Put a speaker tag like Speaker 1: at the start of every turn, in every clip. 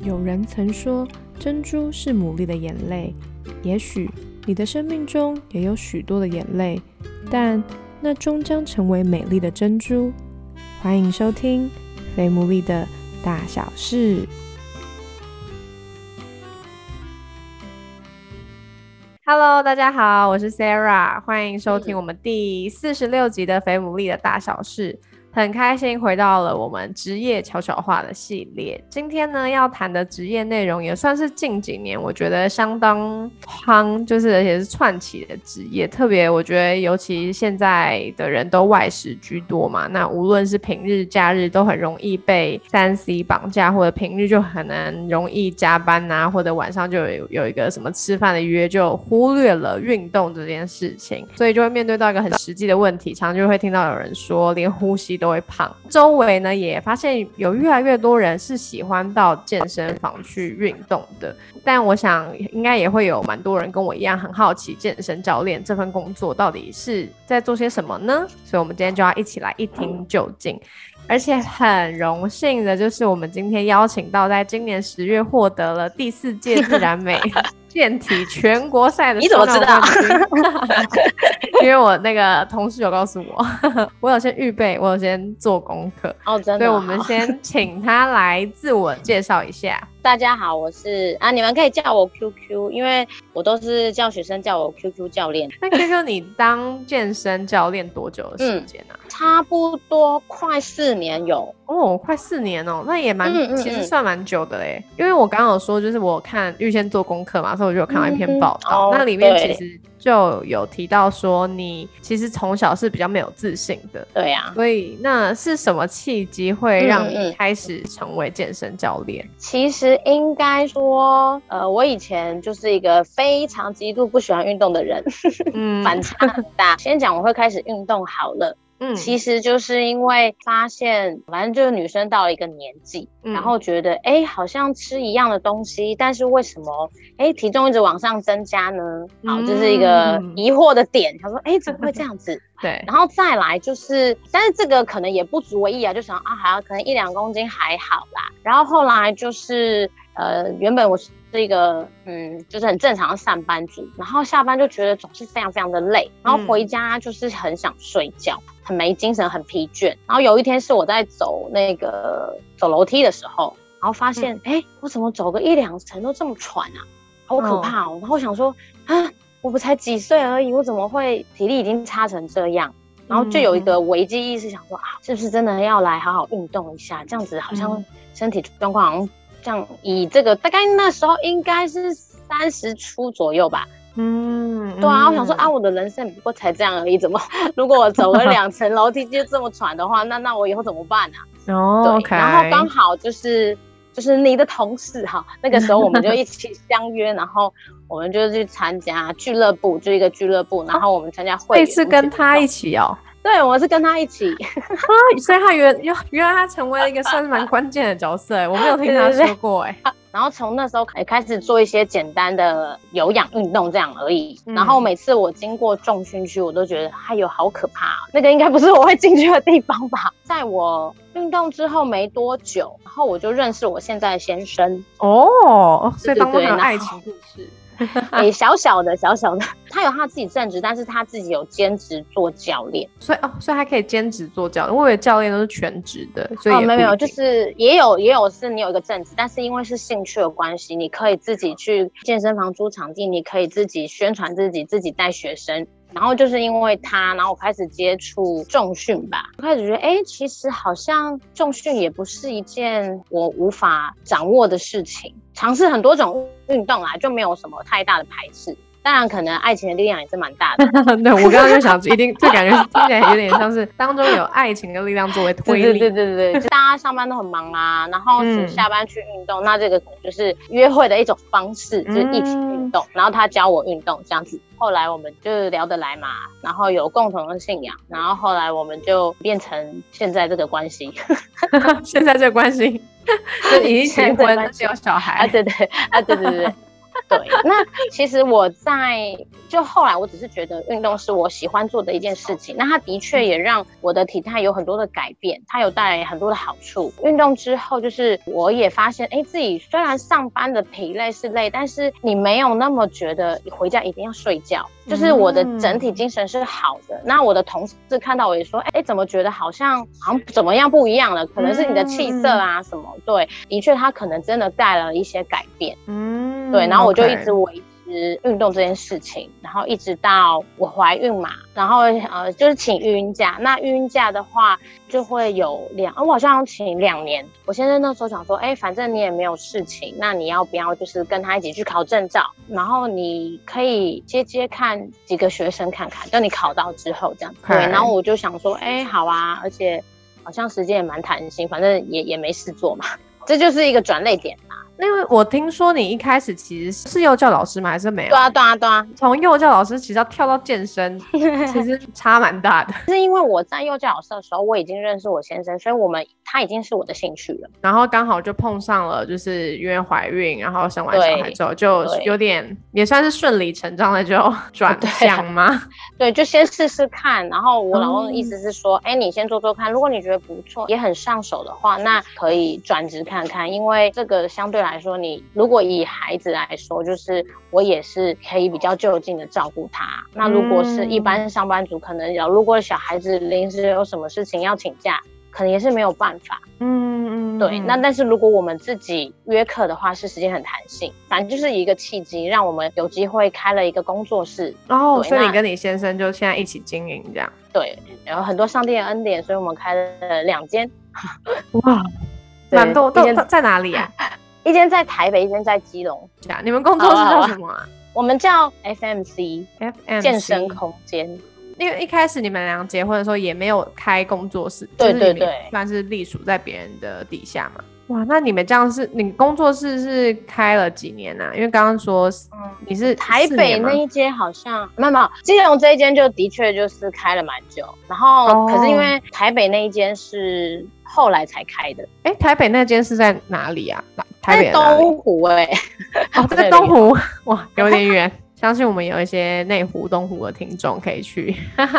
Speaker 1: 有人曾说，珍珠是牡蛎的眼泪。也许你的生命中也有许多的眼泪，但那终将成为美丽的珍珠。欢迎收听《肥牡蛎的大小事》。Hello，大家好，我是 Sarah，欢迎收听我们第四十六集的《肥牡蛎的大小事》。很开心回到了我们职业悄悄话的系列。今天呢，要谈的职业内容也算是近几年我觉得相当夯，就是而且是串起的职业。特别我觉得，尤其现在的人都外食居多嘛，那无论是平日、假日，都很容易被三 C 绑架，或者平日就很难容易加班呐，或者晚上就有有一个什么吃饭的约，就忽略了运动这件事情，所以就会面对到一个很实际的问题，常常就会听到有人说，连呼吸。都会胖，周围呢也发现有越来越多人是喜欢到健身房去运动的，但我想应该也会有蛮多人跟我一样很好奇健身教练这份工作到底是在做些什么呢？所以，我们今天就要一起来一听究竟。而且很荣幸的就是我们今天邀请到在今年十月获得了第四届自然美。健体全国赛的，
Speaker 2: 你怎么知道？
Speaker 1: 因为我那个同事有告诉我，我有先预备，我有先做功课
Speaker 2: 哦，真
Speaker 1: 的。所以我们先请他来自我介绍一下。
Speaker 2: 大家好，我是啊，你们可以叫我 QQ，因为我都是叫学生叫我 QQ 教练。
Speaker 1: 那 QQ，你当健身教练多久的时间呢？
Speaker 2: 差不多快四年有
Speaker 1: 哦，快四年哦，那也蛮，其实算蛮久的嘞。因为我刚刚有说，就是我看预先做功课嘛，所以我就有看到一篇报道，那里面其实。就有提到说，你其实从小是比较没有自信的，
Speaker 2: 对呀。
Speaker 1: 所以那是什么契机会让你开始成为健身教练？
Speaker 2: 其实应该说，呃，我以前就是一个非常极度不喜欢运动的人，嗯，反差很大。先讲我会开始运动好了。嗯，其实就是因为发现，反正就是女生到了一个年纪，然后觉得，哎，好像吃一样的东西，但是为什么，哎，体重一直往上增加呢？好，这是一个疑惑的点。他说，哎，怎么会这样子？
Speaker 1: 对，
Speaker 2: 然后再来就是，但是这个可能也不足为意啊，就想啊，好像可能一两公斤还好啦。然后后来就是，呃，原本我是。是一个嗯，就是很正常的上班族，然后下班就觉得总是非常非常的累，然后回家就是很想睡觉，很没精神，很疲倦。然后有一天是我在走那个走楼梯的时候，然后发现，哎，我怎么走个一两层都这么喘啊，好可怕哦。然后想说，啊，我不才几岁而已，我怎么会体力已经差成这样？然后就有一个危机意识，想说啊，是不是真的要来好好运动一下？这样子好像身体状况好像。像以这个大概那时候应该是三十出左右吧，嗯，对啊，我想说啊，我的人生不过才这样而已，怎么如果我走了 两层楼梯就这么喘的话，那那我以后怎么办呢？
Speaker 1: 哦，
Speaker 2: 对，然后刚好就是就是你的同事哈，那个时候我们就一起相约，然后我们就去参加俱乐部，就一个俱乐部，然后我们参加会，
Speaker 1: 这次跟他一起哦。
Speaker 2: 对，我是跟他一起，
Speaker 1: 所以他原原原来他成为了一个算是蛮关键的角色哎，我没有听他说过哎。
Speaker 2: 然后从那时候也开始做一些简单的有氧运动这样而已。然后每次我经过重训区，我都觉得哎呦好可怕，那个应该不是我会进去的地方吧？在我运动之后没多久，然后我就认识我现在的先生
Speaker 1: 哦，所以当中有爱情故事。
Speaker 2: 诶，小小的，小小的，他有他自己正职，但是他自己有兼职做教练，
Speaker 1: 所以哦，所以他可以兼职做教练。我以为教练都是全职的，所以
Speaker 2: 没有没有，就是也有也有是你有一个正职，但是因为是兴趣的关系，你可以自己去健身房租场地，你可以自己宣传自己，自己带学生。然后就是因为他，然后我开始接触重训吧，开始觉得哎，其实好像重训也不是一件我无法掌握的事情。尝试很多种运动啊，就没有什么太大的排斥。当然，可能爱情的力量也是蛮大的。
Speaker 1: 对我刚刚就想，一定这感觉听起来有点像是当中有爱情的力量作为推
Speaker 2: 力。对对对对对，就大家上班都很忙啊，然后下班去运动，那这个就是约会的一种方式，就是一起运动。然后他教我运动这样子，后来我们就聊得来嘛，然后有共同的信仰，然后后来我们就变成现在这个关系。
Speaker 1: 现在这个关系，就已经结婚，有小孩。
Speaker 2: 啊，对对啊，对对对。对，那其实我在就后来，我只是觉得运动是我喜欢做的一件事情。那它的确也让我的体态有很多的改变，它有带来很多的好处。运动之后，就是我也发现，哎，自己虽然上班的疲累是累，但是你没有那么觉得你回家一定要睡觉，就是我的整体精神是好的。那我的同事看到我也说，哎，怎么觉得好像好像怎么样不一样了？可能是你的气色啊什么？对，的确，它可能真的带了一些改变。嗯，对，然后我就一直维持。运动这件事情，然后一直到我怀孕嘛，然后呃就是请育婴假。那育婴假的话，就会有两，我好像要请两年。我先生那时候想说，哎，反正你也没有事情，那你要不要就是跟他一起去考证照？然后你可以接接看几个学生看看，等你考到之后这样。对，然后我就想说，哎，好啊，而且好像时间也蛮弹性，反正也也没事做嘛，这就是一个转泪点。
Speaker 1: 因为我听说你一开始其实是幼教老师吗？还是没有？
Speaker 2: 对啊，对啊，对啊。
Speaker 1: 从幼教老师其实要跳到健身，其实差蛮大的。
Speaker 2: 是因为我在幼教老师的时候，我已经认识我先生，所以我们他已经是我的兴趣了。
Speaker 1: 然后刚好就碰上了，就是因为怀孕，然后生完小孩之后，就有点也算是顺理成章的就 转向吗？
Speaker 2: 对，就先试试看。然后我老公的意思是说，哎，你先做做看，如果你觉得不错，也很上手的话，那可以转职看看，因为这个相对来。来说，你如果以孩子来说，就是我也是可以比较就近的照顾他。那如果是一般上班族，可能有如果小孩子临时有什么事情要请假，可能也是没有办法。嗯嗯，对。那但是如果我们自己约课的话，是时间很弹性。反正就是一个契机，让我们有机会开了一个工作室。
Speaker 1: 哦，所以你跟你先生就现在一起经营这样。
Speaker 2: 对，然后很多上帝的恩典，所以我们开了两间。哇，
Speaker 1: 蛮多。都在哪里啊？
Speaker 2: 一间在台北，一间在基隆。
Speaker 1: 啊你们工作室叫什么啊？
Speaker 2: 我们叫 FMC，FM 健身空间。
Speaker 1: 因为一开始你们俩结婚的时候也没有开工作室，对对对，算是隶属在别人的底下嘛。哇，那你们这样是，你工作室是开了几年呢？因为刚刚说，嗯，你是
Speaker 2: 台北那一间好像没有没有，基隆这一间就的确就是开了蛮久。然后可是因为台北那一间是。后来才开的，
Speaker 1: 哎，台北那间是在哪里啊？
Speaker 2: 台北东湖，哎，
Speaker 1: 哦，在东湖，哇，有点远。相信我们有一些内湖、东湖的听众可以去。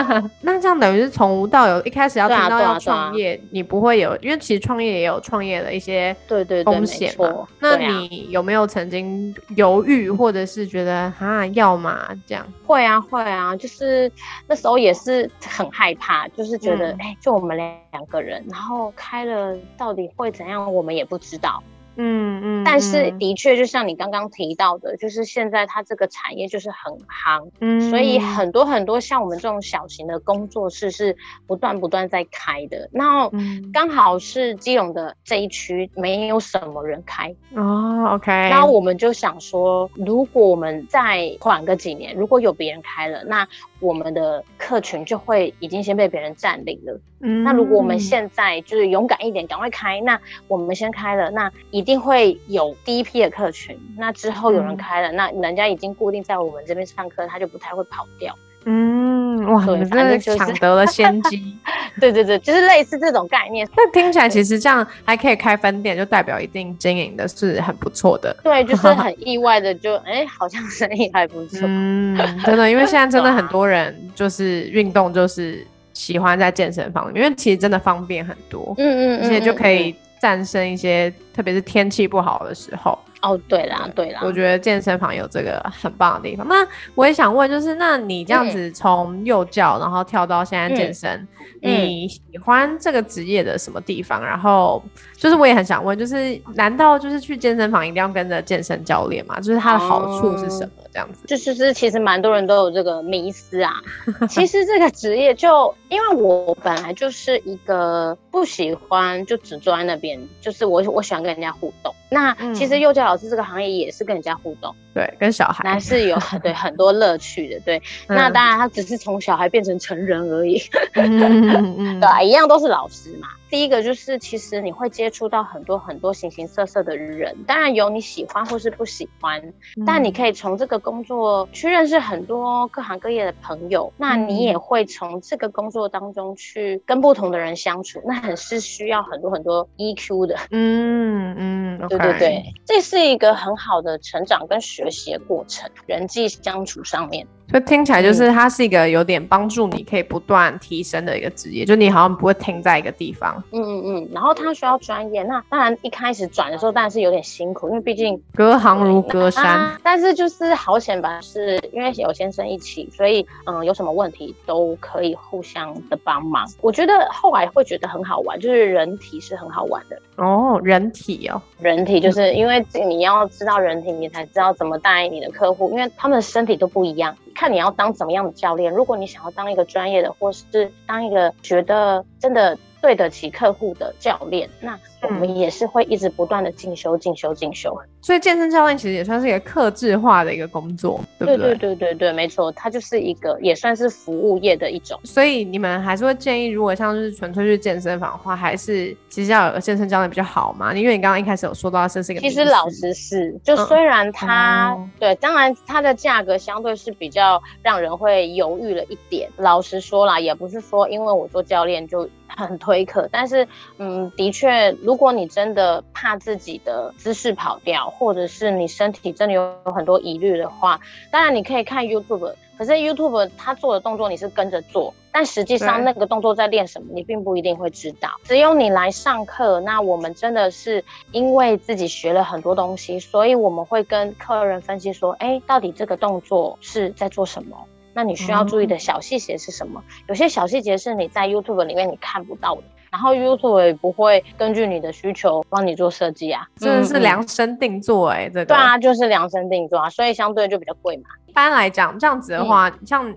Speaker 1: 那这样等于是从无到有，一开始要听到要创业，你不会有，因为其实创业也有创业的一些
Speaker 2: 对对
Speaker 1: 风险嘛。那你有没有曾经犹豫，或者是觉得啊要嘛这样？
Speaker 2: 会啊会啊，就是那时候也是很害怕，就是觉得哎，就我们两两个人，然后开了到底会怎样，我们也不知道。嗯嗯，但是的确，就像你刚刚提到的，就是现在它这个产业就是很夯，嗯，所以很多很多像我们这种小型的工作室是不断不断在开的。那刚好是基隆的这一区没有什么人开
Speaker 1: 哦，OK。
Speaker 2: 然后我们就想说，如果我们再缓个几年，如果有别人开了，那我们的客群就会已经先被别人占领了。嗯，那如果我们现在就是勇敢一点，赶快开，那我们先开了，那一定会有第一批的客群。那之后有人开了，那人家已经固定在我们这边上课，他就不太会跑掉。
Speaker 1: 嗯，哇，你真的抢得了先机。
Speaker 2: 对对对，就是类似这种概念。
Speaker 1: 那听起来其实这样还可以开分店，就代表一定经营的是很不错的。
Speaker 2: 对，就是 很意外的，就哎，好像生意还不错。嗯，
Speaker 1: 真的，因为现在真的很多人就是运动，就是喜欢在健身房，因为其实真的方便很多。嗯嗯，而且就可以战胜一些，特别是天气不好的时候。
Speaker 2: 哦，对啦，对啦，
Speaker 1: 我觉得健身房有这个很棒的地方。那我也想问，就是那你这样子从幼教，然后跳到现在健身，你喜欢这个职业的什么地方？然后就是我也很想问，就是难道就是去健身房一定要跟着健身教练吗？就是它的好处是什么？这样子，
Speaker 2: 就是是其实蛮多人都有这个迷思啊。其实这个职业就因为我本来就是一个不喜欢就只坐在那边，就是我我喜欢跟人家互动。那其实幼教老师这个行业也是跟人家互动，
Speaker 1: 对，跟小孩，
Speaker 2: 那是有对很多乐趣的，对。那当然他只是从小孩变成成人而已，对，一样都是老师嘛。第一个就是其实你会接触到很多很多形形色色的人，当然有你喜欢或是不喜欢，但你可以从这个工作去认识很多各行各业的朋友，那你也会从这个工作当中去跟不同的人相处，那很是需要很多很多 EQ 的。
Speaker 1: 嗯嗯，
Speaker 2: 对对对，这是一个很好的成长跟学习的过程，人际相处上面。
Speaker 1: 就听起来就是它是一个有点帮助你可以不断提升的一个职业，就你好像不会停在一个地方。
Speaker 2: 嗯嗯嗯。然后它需要专业，那当然一开始转的时候当然是有点辛苦，因为毕竟
Speaker 1: 隔行如隔山。
Speaker 2: 但是就是好险吧，是因为有先生一起，所以嗯，有什么问题都可以互相的帮忙。我觉得后来会觉得很好玩，就是人体是很好玩的
Speaker 1: 哦。人体哦，
Speaker 2: 人体就是因为你要知道人体，你才知道怎么带你的客户，因为他们的身体都不一样。看你要当怎么样的教练。如果你想要当一个专业的，或是当一个觉得真的。对得起客户的教练，那我们也是会一直不断的进修、进修、进修。
Speaker 1: 所以健身教练其实也算是一个克制化的一个工作，对不
Speaker 2: 对？对对对对对，没错，它就是一个也算是服务业的一种。
Speaker 1: 所以你们还是会建议，如果像是纯粹去健身房的话，还是其实要有个健身教练比较好嘛？因为你刚刚一开始有说到这是一个，
Speaker 2: 其实老实是，就虽然它对，当然它的价格相对是比较让人会犹豫了一点。老实说啦，也不是说因为我做教练就。很推可，但是，嗯，的确，如果你真的怕自己的姿势跑掉，或者是你身体真的有有很多疑虑的话，当然你可以看 YouTube，可是 YouTube 他做的动作你是跟着做，但实际上那个动作在练什么，你并不一定会知道。只有你来上课，那我们真的是因为自己学了很多东西，所以我们会跟客人分析说，哎，到底这个动作是在做什么？那你需要注意的小细节是什么？有些小细节是你在 YouTube 里面你看不到的，然后 YouTube 也不会根据你的需求帮你做设计啊，
Speaker 1: 真的是量身定做哎，这个
Speaker 2: 对啊，就是量身定做啊，所以相对就比较贵嘛。
Speaker 1: 一般来讲，这样子的话，像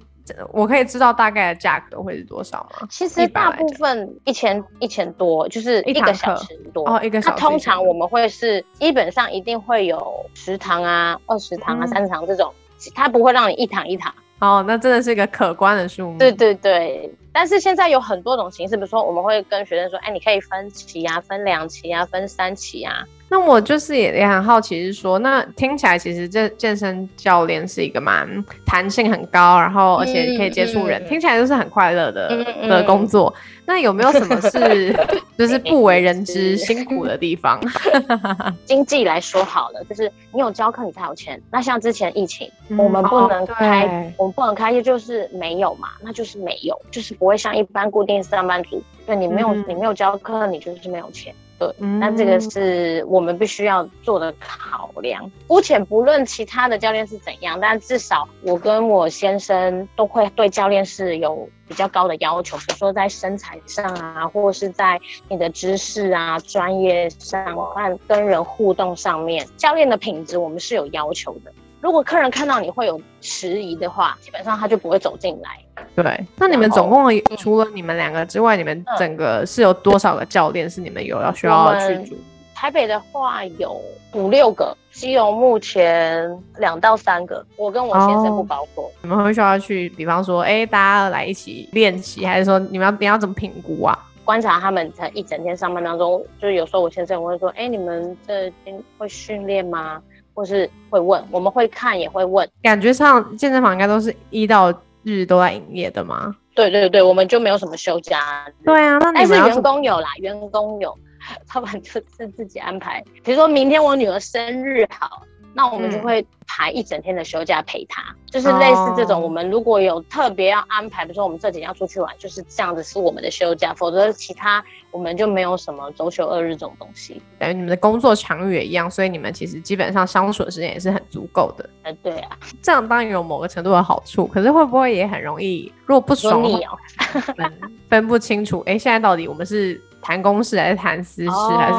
Speaker 1: 我可以知道大概的价格会是多少吗？
Speaker 2: 其实大部分一千一千多，就是一个小时多
Speaker 1: 哦，一个小
Speaker 2: 时。那通常我们会是基本上一定会有十堂啊、二十堂啊、三十堂这种，它不会让你一堂一堂。
Speaker 1: 哦，那真的是一个可观的数目。
Speaker 2: 对对对，但是现在有很多种形式，比如说我们会跟学生说，哎，你可以分期啊，分两期啊，分三期啊。
Speaker 1: 那我就是也也很好奇，是说，那听起来其实这健身教练是一个蛮弹性很高，然后而且可以接触人，听起来就是很快乐的的工作。那有没有什么是 就是不为人知辛苦的地方？
Speaker 2: 经济来说好了，就是你有教课你才有钱。那像之前疫情，我们不能开，我们不能开业，就是没有嘛，那就是没有，就是不会像一般固定上班族，对你没有你没有教课，你就是没有钱。那这个是我们必须要做的考量。姑且不论其他的教练是怎样，但至少我跟我先生都会对教练是有比较高的要求，比如说在身材上啊，或者是在你的知识啊、专业上、和跟人互动上面，教练的品质我们是有要求的。如果客人看到你会有迟疑的话，基本上他就不会走进来。
Speaker 1: 对，那你们总共除了你们两个之外，你们整个是有多少个教练是你们有要需要去住？
Speaker 2: 台北的话有五六个，基隆目前两到三个，我跟我先生不包括。
Speaker 1: 你们会需要去，比方说，哎，大家来一起练习，还是说你们要你要怎么评估啊？
Speaker 2: 观察他们在一整天上班当中，就是有时候我先生会说，哎，你们这天会训练吗？或是会问，我们会看也会问。
Speaker 1: 感觉上健身房应该都是一到日都在营业的吗？
Speaker 2: 对对对，我们就没有什么休假。
Speaker 1: 对啊，那
Speaker 2: 但是员工有啦，员工有，他们就是自己安排。比如说明天我女儿生日好。那我们就会排一整天的休假陪他，就是类似这种。我们如果有特别要安排，比如说我们这几天要出去玩，就是这样子是我们的休假，否则其他我们就没有什么周休二日这种东西。
Speaker 1: 等于你们的工作强度也一样，所以你们其实基本上相处的时间也是很足够的。
Speaker 2: 呃，对啊，
Speaker 1: 这样当然有某个程度的好处，可是会不会也很容易，如果不爽，分分不清楚？哎，现在到底我们是谈公事还是谈私事？还是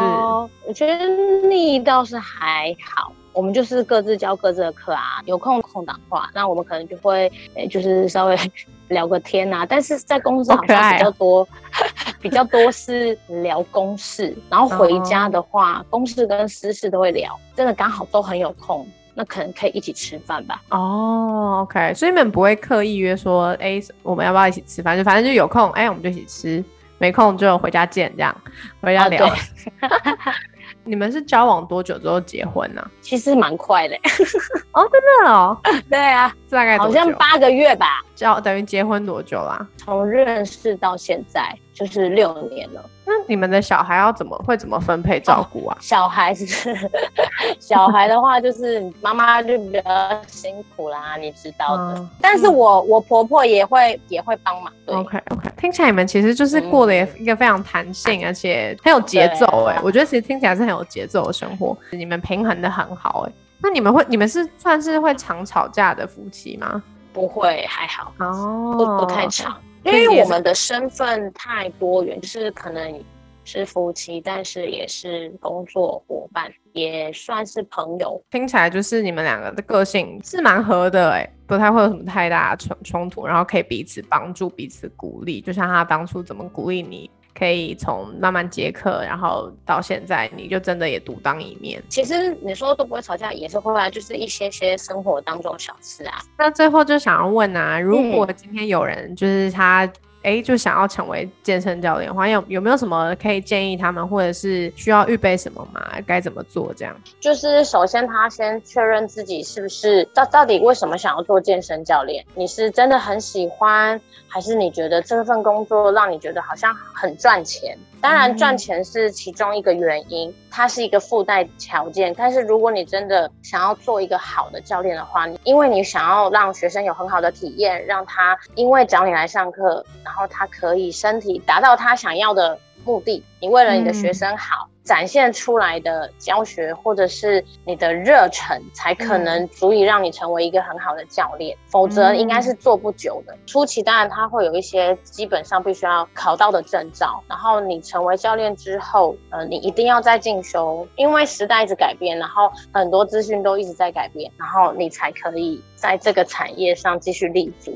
Speaker 2: 我觉得腻倒是还好。我们就是各自教各自的课啊，有空空档话，那我们可能就会，诶，就是稍微 聊个天啊。但是在公司好像比较多，比较多是聊公事，然后回家的话，公事跟私事都会聊。真的刚好都很有空，那可能可以一起吃饭吧。
Speaker 1: 哦，OK，所以你们不会刻意约说，哎，我们要不要一起吃饭？就反正就有空，哎，我们就一起吃。没空就回家见，这样回家聊。你们是交往多久之后结婚呢？
Speaker 2: 其实蛮快的。
Speaker 1: 哦，真的哦。
Speaker 2: 对啊，
Speaker 1: 大概
Speaker 2: 好像八个月吧。
Speaker 1: 交等于结婚多久啦？
Speaker 2: 从认识到现在就是六年了。
Speaker 1: 那你们的小孩要怎么会怎么分配照顾啊？
Speaker 2: 小孩是，小孩的话就是妈妈就比较辛苦啦，你知道的。但是我我婆婆也会也会帮忙。
Speaker 1: OK OK，听起来你们其实就是过得一个非常弹性，而且很有节奏哎。我觉得其实听起来是很有节奏的生活，你们平衡的很好哎。那你们会你们是算是会常吵架的夫妻吗？
Speaker 2: 不会，还好哦，不不太吵。因为我们的身份太多元，就是可能是夫妻，但是也是工作伙伴，也算是朋友。
Speaker 1: 听起来就是你们两个的个性是蛮合的，哎，不太会有什么太大的冲冲突，然后可以彼此帮助、彼此鼓励。就像他当初怎么鼓励你。可以从慢慢接客，然后到现在，你就真的也独当一面。
Speaker 2: 其实你说都不会吵架，也是会啊，就是一些些生活当中小事啊。
Speaker 1: 那最后就想要问啊，如果今天有人就是他。哎，就想要成为健身教练的话，有有没有什么可以建议他们，或者是需要预备什么吗？该怎么做？这样
Speaker 2: 就是首先他先确认自己是不是到到底为什么想要做健身教练？你是真的很喜欢，还是你觉得这份工作让你觉得好像很赚钱？当然，赚钱是其中一个原因，它是一个附带条件。但是，如果你真的想要做一个好的教练的话，因为你想要让学生有很好的体验，让他因为找你来上课，然后他可以身体达到他想要的目的，你为了你的学生好。展现出来的教学，或者是你的热忱，才可能足以让你成为一个很好的教练。否则，应该是做不久的。初期当然他会有一些基本上必须要考到的证照，然后你成为教练之后，呃，你一定要再进修，因为时代一直改变，然后很多资讯都一直在改变，然后你才可以在这个产业上继续立足。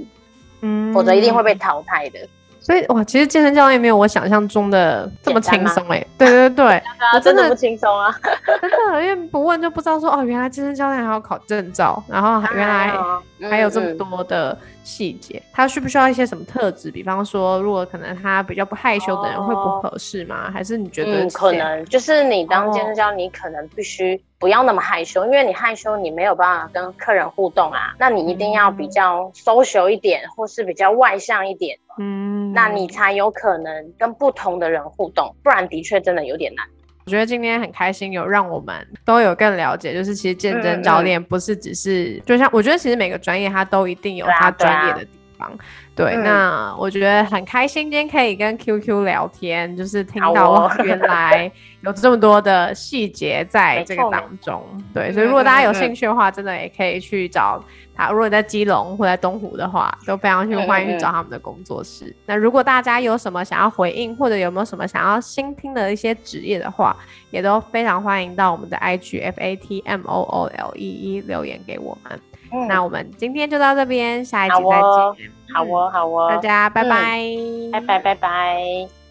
Speaker 2: 嗯，否则一定会被淘汰的。
Speaker 1: 所以哇，其实健身教练没有我想象中的这么轻松哎，对对对，
Speaker 2: 我真的不轻松啊，
Speaker 1: 真的，因为不问就不知道说哦，原来健身教练还要考证照，然后原来还有这么多的。细节，他需不需要一些什么特质？比方说，如果可能他比较不害羞的人会不合适吗？还是你觉得？
Speaker 2: 可能就是你当健身教，你可能必须不要那么害羞，因为你害羞，你没有办法跟客人互动啊。那你一定要比较 social 一点，或是比较外向一点，嗯，那你才有可能跟不同的人互动，不然的确真的有点难。
Speaker 1: 我觉得今天很开心，有让我们都有更了解，就是其实健身教练不是只是，就像我觉得其实每个专业它都一定有它专业的地方。对，那我觉得很开心，今天可以跟 QQ 聊天，就是听到 原来有这么多的细节在这个当中。对，所以如果大家有兴趣的话，真的也可以去找。他，如果在基隆或在东湖的话，都非常去欢迎去找他们的工作室。那如果大家有什么想要回应，或者有没有什么想要新听的一些职业的话，也都非常欢迎到我们的 IG F A T M O O L E E 留言给我们。那我们今天就到这边，下一集再见。
Speaker 2: 好哦，好哦，
Speaker 1: 大家拜拜，
Speaker 2: 拜拜，拜拜。